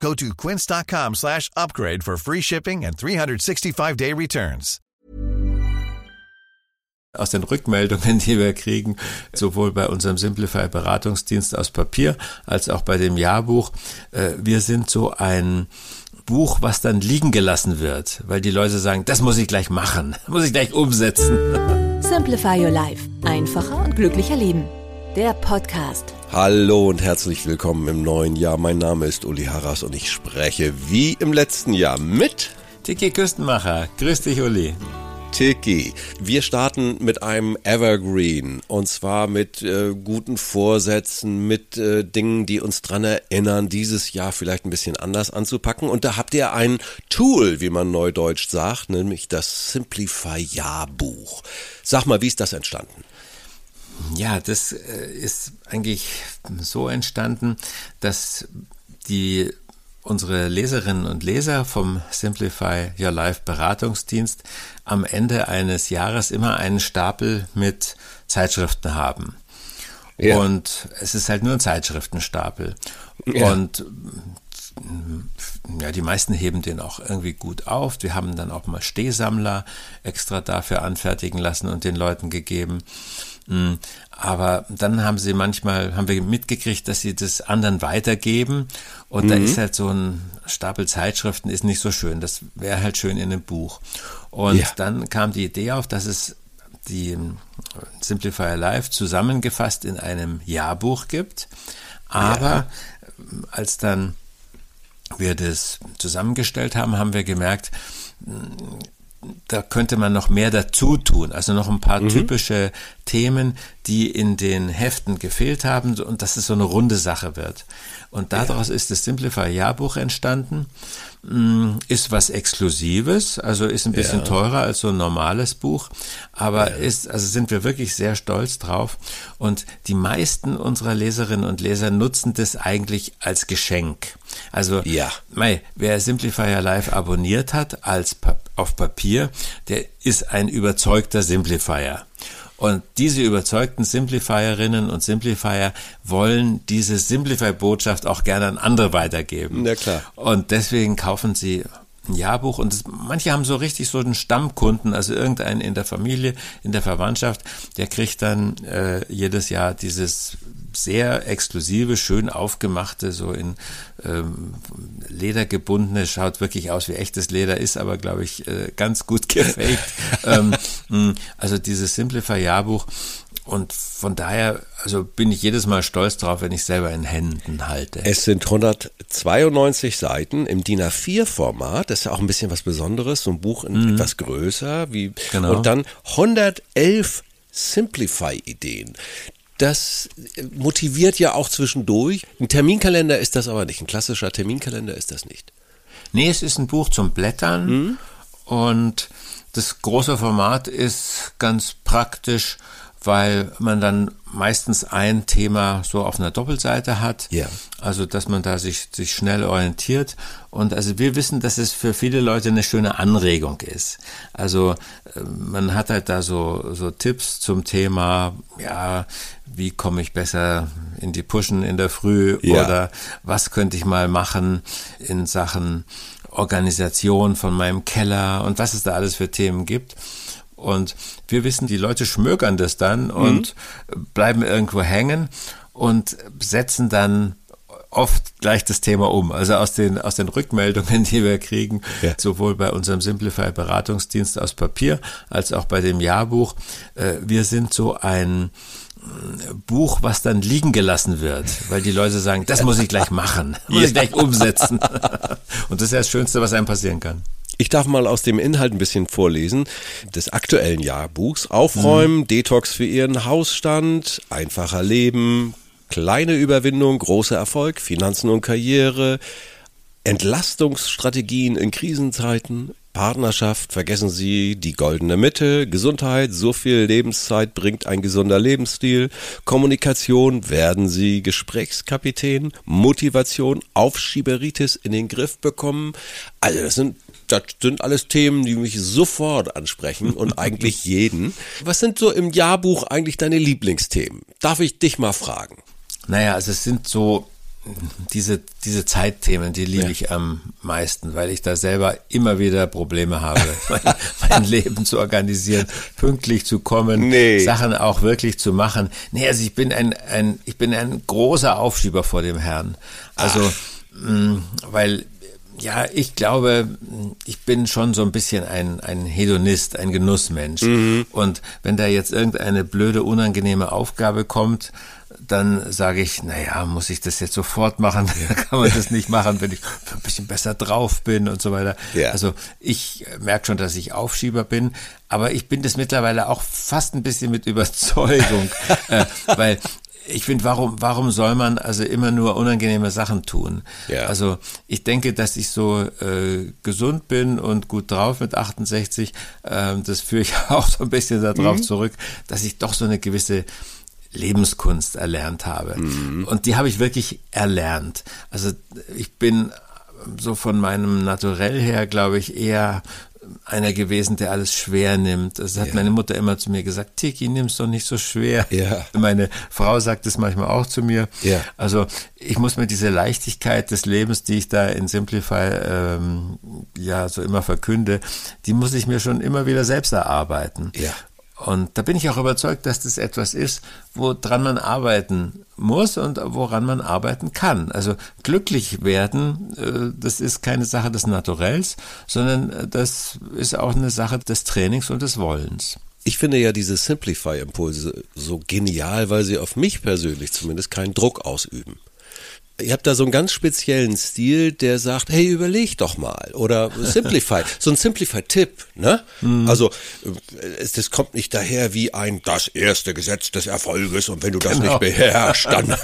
Go to quince.com slash upgrade for free shipping and 365-day returns. Aus den Rückmeldungen, die wir kriegen, sowohl bei unserem Simplify Beratungsdienst aus Papier als auch bei dem Jahrbuch, äh, wir sind so ein Buch, was dann liegen gelassen wird, weil die Leute sagen, das muss ich gleich machen, muss ich gleich umsetzen. Simplify Your Life. Einfacher und glücklicher Leben. Der Podcast. Hallo und herzlich willkommen im neuen Jahr. Mein Name ist Uli Harras und ich spreche wie im letzten Jahr mit Tiki Küstenmacher. Grüß dich, Uli. Tiki. Wir starten mit einem Evergreen und zwar mit äh, guten Vorsätzen, mit äh, Dingen, die uns dran erinnern, dieses Jahr vielleicht ein bisschen anders anzupacken. Und da habt ihr ein Tool, wie man neudeutsch sagt, nämlich das Simplify Jahrbuch. Sag mal, wie ist das entstanden? Ja, das äh, ist eigentlich so entstanden, dass die unsere Leserinnen und Leser vom Simplify Your Life Beratungsdienst am Ende eines Jahres immer einen Stapel mit Zeitschriften haben. Ja. Und es ist halt nur ein Zeitschriftenstapel. Ja. Und ja, die meisten heben den auch irgendwie gut auf. Wir haben dann auch mal Stehsammler extra dafür anfertigen lassen und den Leuten gegeben. Hm, aber dann haben sie manchmal, haben wir mitgekriegt, dass sie das anderen weitergeben. Und mhm. da ist halt so ein Stapel Zeitschriften ist nicht so schön. Das wäre halt schön in einem Buch. Und ja. dann kam die Idee auf, dass es die Simplifier Life zusammengefasst in einem Jahrbuch gibt. Aber ja. als dann wir das zusammengestellt haben, haben wir gemerkt, da könnte man noch mehr dazu tun, also noch ein paar mhm. typische Themen, die in den Heften gefehlt haben und dass es so eine runde Sache wird. Und daraus ja. ist das Simplify Jahrbuch entstanden, mm, ist was Exklusives, also ist ein bisschen ja. teurer als so ein normales Buch, aber ja. ist, also sind wir wirklich sehr stolz drauf. Und die meisten unserer Leserinnen und Leser nutzen das eigentlich als Geschenk. Also, ja. mei, wer Simplifier Live abonniert hat als auf Papier, der ist ein überzeugter Simplifier. Und diese überzeugten Simplifierinnen und Simplifier wollen diese Simplify-Botschaft auch gerne an andere weitergeben. Ja, klar. Und deswegen kaufen sie ein Jahrbuch und das, manche haben so richtig so einen Stammkunden, also irgendeinen in der Familie, in der Verwandtschaft, der kriegt dann äh, jedes Jahr dieses sehr exklusive, schön aufgemachte, so in ähm, Leder gebundene, schaut wirklich aus wie echtes Leder, ist aber, glaube ich, äh, ganz gut gefaked. ähm, also dieses Simplify Jahrbuch. Und von daher, also bin ich jedes Mal stolz drauf, wenn ich selber in Händen halte. Es sind 192 Seiten im DIN A4-Format. Das ist ja auch ein bisschen was Besonderes. So ein Buch mhm. etwas größer. Wie, genau. Und dann 111 Simplify-Ideen das motiviert ja auch zwischendurch. Ein Terminkalender ist das aber nicht. Ein klassischer Terminkalender ist das nicht. Nee, es ist ein Buch zum Blättern mhm. und das große Format ist ganz praktisch, weil man dann meistens ein Thema so auf einer Doppelseite hat. Ja. Also, dass man da sich, sich schnell orientiert. Und also wir wissen, dass es für viele Leute eine schöne Anregung ist. Also, äh, man hat halt da so, so Tipps zum Thema, ja, wie komme ich besser in die Pushen in der Früh ja. oder was könnte ich mal machen in Sachen Organisation von meinem Keller und was es da alles für Themen gibt. Und wir wissen, die Leute schmökern das dann und mhm. bleiben irgendwo hängen und setzen dann oft gleich das Thema um. Also aus den, aus den Rückmeldungen, die wir kriegen, ja. sowohl bei unserem Simplify Beratungsdienst aus Papier als auch bei dem Jahrbuch. Äh, wir sind so ein äh, Buch, was dann liegen gelassen wird, weil die Leute sagen, das muss ich gleich machen, muss ich gleich umsetzen. Und das ist ja das Schönste, was einem passieren kann. Ich darf mal aus dem Inhalt ein bisschen vorlesen des aktuellen Jahrbuchs. Aufräumen, mhm. Detox für Ihren Hausstand, einfacher Leben, kleine Überwindung, großer Erfolg, Finanzen und Karriere, Entlastungsstrategien in Krisenzeiten, Partnerschaft, vergessen Sie die goldene Mitte, Gesundheit, so viel Lebenszeit bringt ein gesunder Lebensstil, Kommunikation, werden Sie Gesprächskapitän, Motivation, Aufschieberitis in den Griff bekommen. Also das sind das sind alles Themen, die mich sofort ansprechen und eigentlich jeden. Was sind so im Jahrbuch eigentlich deine Lieblingsthemen? Darf ich dich mal fragen? Naja, also es sind so diese, diese Zeitthemen, die liebe ja. ich am meisten, weil ich da selber immer wieder Probleme habe, mein, mein Leben zu organisieren, pünktlich zu kommen, nee. Sachen auch wirklich zu machen. Nee, also ich bin ein, ein, ich bin ein großer Aufschieber vor dem Herrn. Also, mh, mm, weil ja, ich glaube, ich bin schon so ein bisschen ein, ein Hedonist, ein Genussmensch. Mhm. Und wenn da jetzt irgendeine blöde, unangenehme Aufgabe kommt, dann sage ich, naja, muss ich das jetzt sofort machen? Kann man das nicht machen, wenn ich ein bisschen besser drauf bin und so weiter. Ja. Also ich merke schon, dass ich Aufschieber bin, aber ich bin das mittlerweile auch fast ein bisschen mit Überzeugung, äh, weil ich finde, warum, warum soll man also immer nur unangenehme Sachen tun? Ja. Also ich denke, dass ich so äh, gesund bin und gut drauf mit 68. Äh, das führe ich auch so ein bisschen darauf mhm. zurück, dass ich doch so eine gewisse Lebenskunst erlernt habe. Mhm. Und die habe ich wirklich erlernt. Also ich bin so von meinem Naturell her, glaube ich, eher einer gewesen, der alles schwer nimmt. Das hat ja. meine Mutter immer zu mir gesagt, Tiki, nimm's doch nicht so schwer. Ja. Meine Frau sagt es manchmal auch zu mir. Ja. Also ich muss mir diese Leichtigkeit des Lebens, die ich da in Simplify ähm, ja so immer verkünde, die muss ich mir schon immer wieder selbst erarbeiten. Ja. Und da bin ich auch überzeugt, dass das etwas ist, woran man arbeiten muss und woran man arbeiten kann. Also glücklich werden, äh, das ist keine Sache des Naturells, sondern äh, das ist auch eine Sache des Trainings und des Wollens. Ich finde ja diese Simplify-Impulse so genial, weil sie auf mich persönlich zumindest keinen Druck ausüben. Ihr habt da so einen ganz speziellen Stil, der sagt, hey, überleg doch mal. Oder Simplify. so ein Simplify-Tipp, ne? Mhm. Also, es, das kommt nicht daher wie ein, das erste Gesetz des Erfolges und wenn du das genau. nicht beherrschst, dann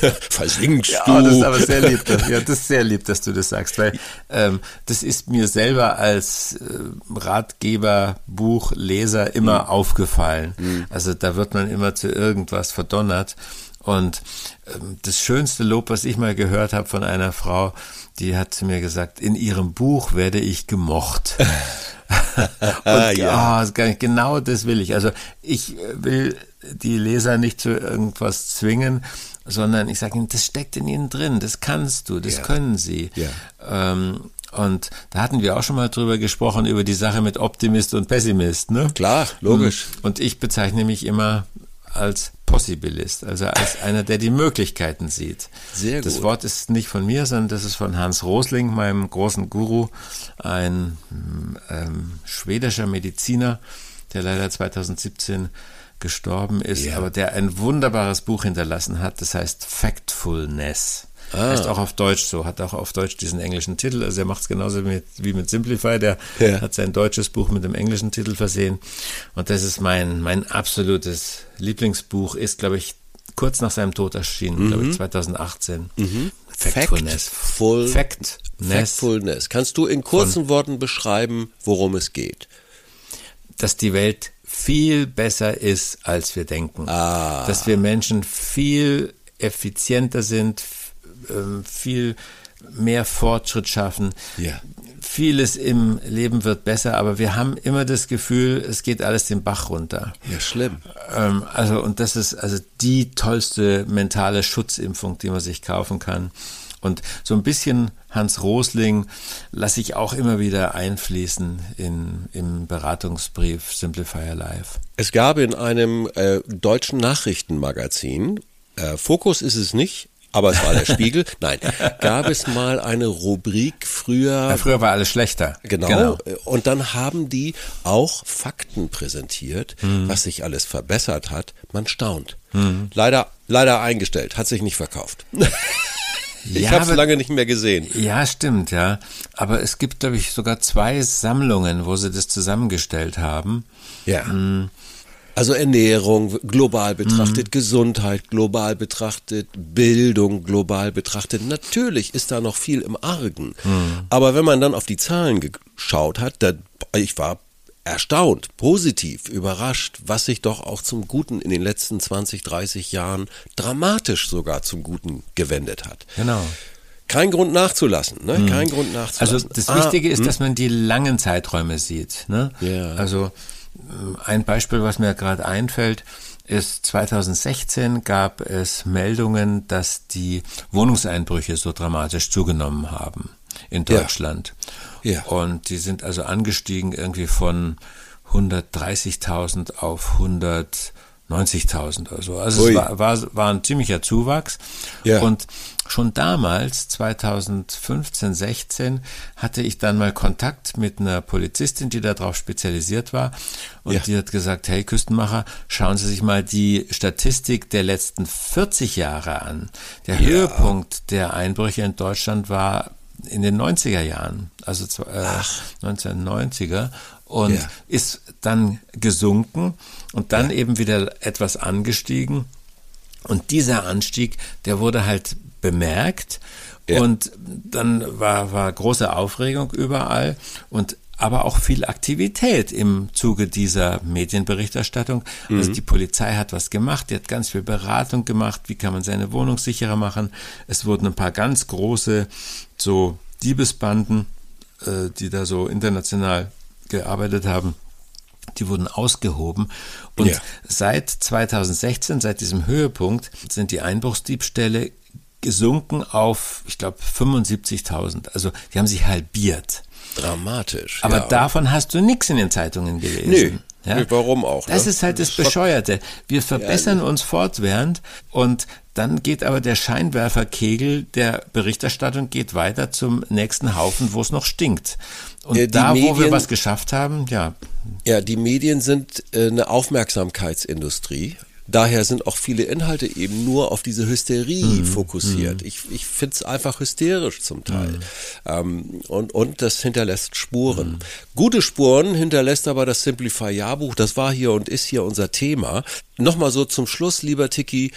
versinkst ja, du. Das ist aber sehr lieb, dass, ja, das ist sehr lieb, dass du das sagst, weil ähm, das ist mir selber als äh, Ratgeber, Buchleser immer mhm. aufgefallen. Mhm. Also da wird man immer zu irgendwas verdonnert. Und ähm, das schönste Lob, was ich mal gehört habe von einer Frau, die hat zu mir gesagt, in ihrem Buch werde ich gemocht. und ja. oh, genau das will ich. Also ich will die Leser nicht zu irgendwas zwingen, sondern ich sage ihnen, das steckt in ihnen drin, das kannst du, das ja. können sie. Ja. Ähm, und da hatten wir auch schon mal drüber gesprochen, über die Sache mit Optimist und Pessimist. Ne? Klar, logisch. Und ich bezeichne mich immer als Possibilist, also als einer, der die Möglichkeiten sieht. Sehr gut. Das Wort ist nicht von mir, sondern das ist von Hans Rosling, meinem großen Guru, ein ähm, schwedischer Mediziner, der leider 2017 gestorben ist, ja. aber der ein wunderbares Buch hinterlassen hat, das heißt Factfulness. Ah. Heißt auch auf Deutsch so, hat auch auf Deutsch diesen englischen Titel. Also er macht es genauso mit, wie mit Simplify. Der ja. hat sein deutsches Buch mit dem englischen Titel versehen. Und das ist mein, mein absolutes Lieblingsbuch. Ist, glaube ich, kurz nach seinem Tod erschienen, mhm. glaube ich, 2018. Mhm. Factfulness. Factful, Factness. Factfulness. Kannst du in kurzen Worten beschreiben, worum es geht? Dass die Welt viel besser ist, als wir denken. Ah. Dass wir Menschen viel effizienter sind, ähm, viel mehr Fortschritt schaffen. Ja. Vieles im Leben wird besser, aber wir haben immer das Gefühl, es geht alles den Bach runter. Ja, schlimm. Ähm, also, und das ist also die tollste mentale Schutzimpfung, die man sich kaufen kann. Und so ein bisschen Hans Rosling lasse ich auch immer wieder einfließen in, im Beratungsbrief Simplifier Life. Es gab in einem äh, deutschen Nachrichtenmagazin, äh, Fokus ist es nicht, aber es war der Spiegel. Nein, gab es mal eine Rubrik früher. Ja, früher war alles schlechter. Genau. genau. Und dann haben die auch Fakten präsentiert, mhm. was sich alles verbessert hat. Man staunt. Mhm. Leider, leider eingestellt, hat sich nicht verkauft. Ich ja, habe es lange nicht mehr gesehen. Ja, stimmt, ja. Aber es gibt, glaube ich, sogar zwei Sammlungen, wo sie das zusammengestellt haben. Ja. Also Ernährung global betrachtet, mhm. Gesundheit global betrachtet, Bildung global betrachtet. Natürlich ist da noch viel im Argen. Mhm. Aber wenn man dann auf die Zahlen geschaut hat, da, ich war erstaunt, positiv, überrascht, was sich doch auch zum Guten in den letzten 20, 30 Jahren dramatisch sogar zum Guten gewendet hat. Genau. Kein Grund nachzulassen, ne? Mhm. Kein Grund nachzulassen. Also das ah, Wichtige ist, hm? dass man die langen Zeiträume sieht. Ne? Ja. Also ein Beispiel, was mir gerade einfällt, ist 2016 gab es Meldungen, dass die Wohnungseinbrüche so dramatisch zugenommen haben in Deutschland. Ja. ja. Und die sind also angestiegen irgendwie von 130.000 auf 100 90.000 oder so. Also Ui. es war, war, war ein ziemlicher Zuwachs. Ja. Und schon damals, 2015, 16, hatte ich dann mal Kontakt mit einer Polizistin, die darauf spezialisiert war. Und ja. die hat gesagt, hey Küstenmacher, schauen Sie sich mal die Statistik der letzten 40 Jahre an. Der ja. Höhepunkt der Einbrüche in Deutschland war in den 90er Jahren, also äh, 1990er und ja. ist dann gesunken und dann ja. eben wieder etwas angestiegen. Und dieser Anstieg, der wurde halt bemerkt ja. und dann war, war große Aufregung überall und aber auch viel Aktivität im Zuge dieser Medienberichterstattung. Also mhm. Also die Polizei hat was gemacht, die hat ganz viel Beratung gemacht, wie kann man seine Wohnung sicherer machen. Es wurden ein paar ganz große so Diebesbanden, äh, die da so international gearbeitet haben, die wurden ausgehoben. Und ja. seit 2016, seit diesem Höhepunkt, sind die Einbruchsdiebstähle gesunken auf, ich glaube, 75.000. Also die haben sich halbiert. Dramatisch. Aber ja. davon hast du nichts in den Zeitungen gelesen. Nö. Ja? Warum auch? Ne? Das ist halt das Bescheuerte. Wir verbessern ja, uns fortwährend und dann geht aber der Scheinwerferkegel der Berichterstattung geht weiter zum nächsten Haufen, wo es noch stinkt. Und äh, da, Medien, wo wir was geschafft haben, ja. Ja, die Medien sind äh, eine Aufmerksamkeitsindustrie. Daher sind auch viele Inhalte eben nur auf diese Hysterie mhm. fokussiert. Mhm. Ich, ich finde es einfach hysterisch zum Teil. Mhm. Ähm, und, und das hinterlässt Spuren. Mhm. Gute Spuren hinterlässt aber das Simplify-Jahrbuch. Das war hier und ist hier unser Thema. Nochmal so zum Schluss, lieber Tiki,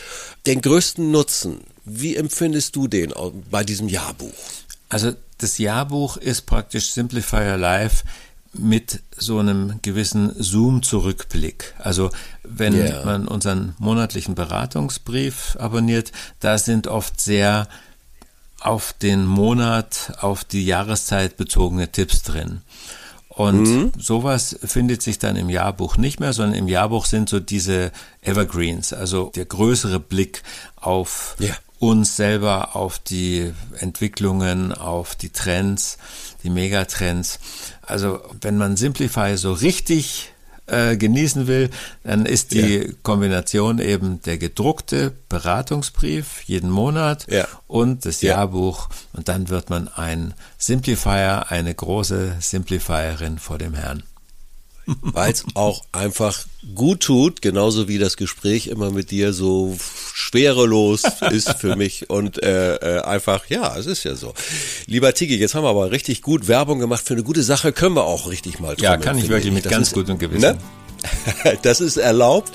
den größten Nutzen. Wie empfindest du den bei diesem Jahrbuch? Also das Jahrbuch ist praktisch Simplify Your Life mit so einem gewissen Zoom-Zurückblick. Also wenn yeah. man unseren monatlichen Beratungsbrief abonniert, da sind oft sehr auf den Monat, auf die Jahreszeit bezogene Tipps drin. Und mhm. sowas findet sich dann im Jahrbuch nicht mehr, sondern im Jahrbuch sind so diese Evergreens, also der größere Blick auf yeah. Uns selber, auf die Entwicklungen, auf die Trends, die Megatrends. Also wenn man Simplify so richtig äh, genießen will, dann ist die ja. Kombination eben der gedruckte Beratungsbrief jeden Monat ja. und das ja. Jahrbuch und dann wird man ein Simplifier, eine große Simplifierin vor dem Herrn weil es auch einfach gut tut, genauso wie das Gespräch immer mit dir so schwerelos ist für mich und äh, äh, einfach, ja, es ist ja so. Lieber Tigi, jetzt haben wir aber richtig gut Werbung gemacht für eine gute Sache, können wir auch richtig mal Ja, kann ich wirklich mit das ganz gutem Gewissen. Ne? Das ist erlaubt.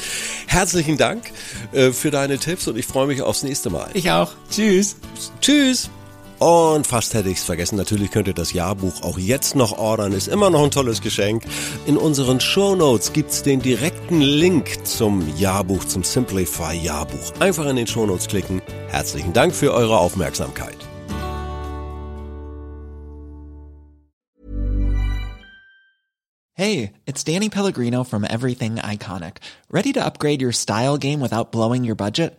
Herzlichen Dank äh, für deine Tipps und ich freue mich aufs nächste Mal. Ich auch. Tschüss. Tschüss. Und fast hätte ich es vergessen, natürlich könnt ihr das Jahrbuch auch jetzt noch ordern, ist immer noch ein tolles Geschenk. In unseren Show Notes gibt's den direkten Link zum Jahrbuch, zum Simplify Jahrbuch. Einfach in den Show Notes klicken. Herzlichen Dank für eure Aufmerksamkeit. Hey, it's Danny Pellegrino from Everything Iconic. Ready to upgrade your style game without blowing your budget?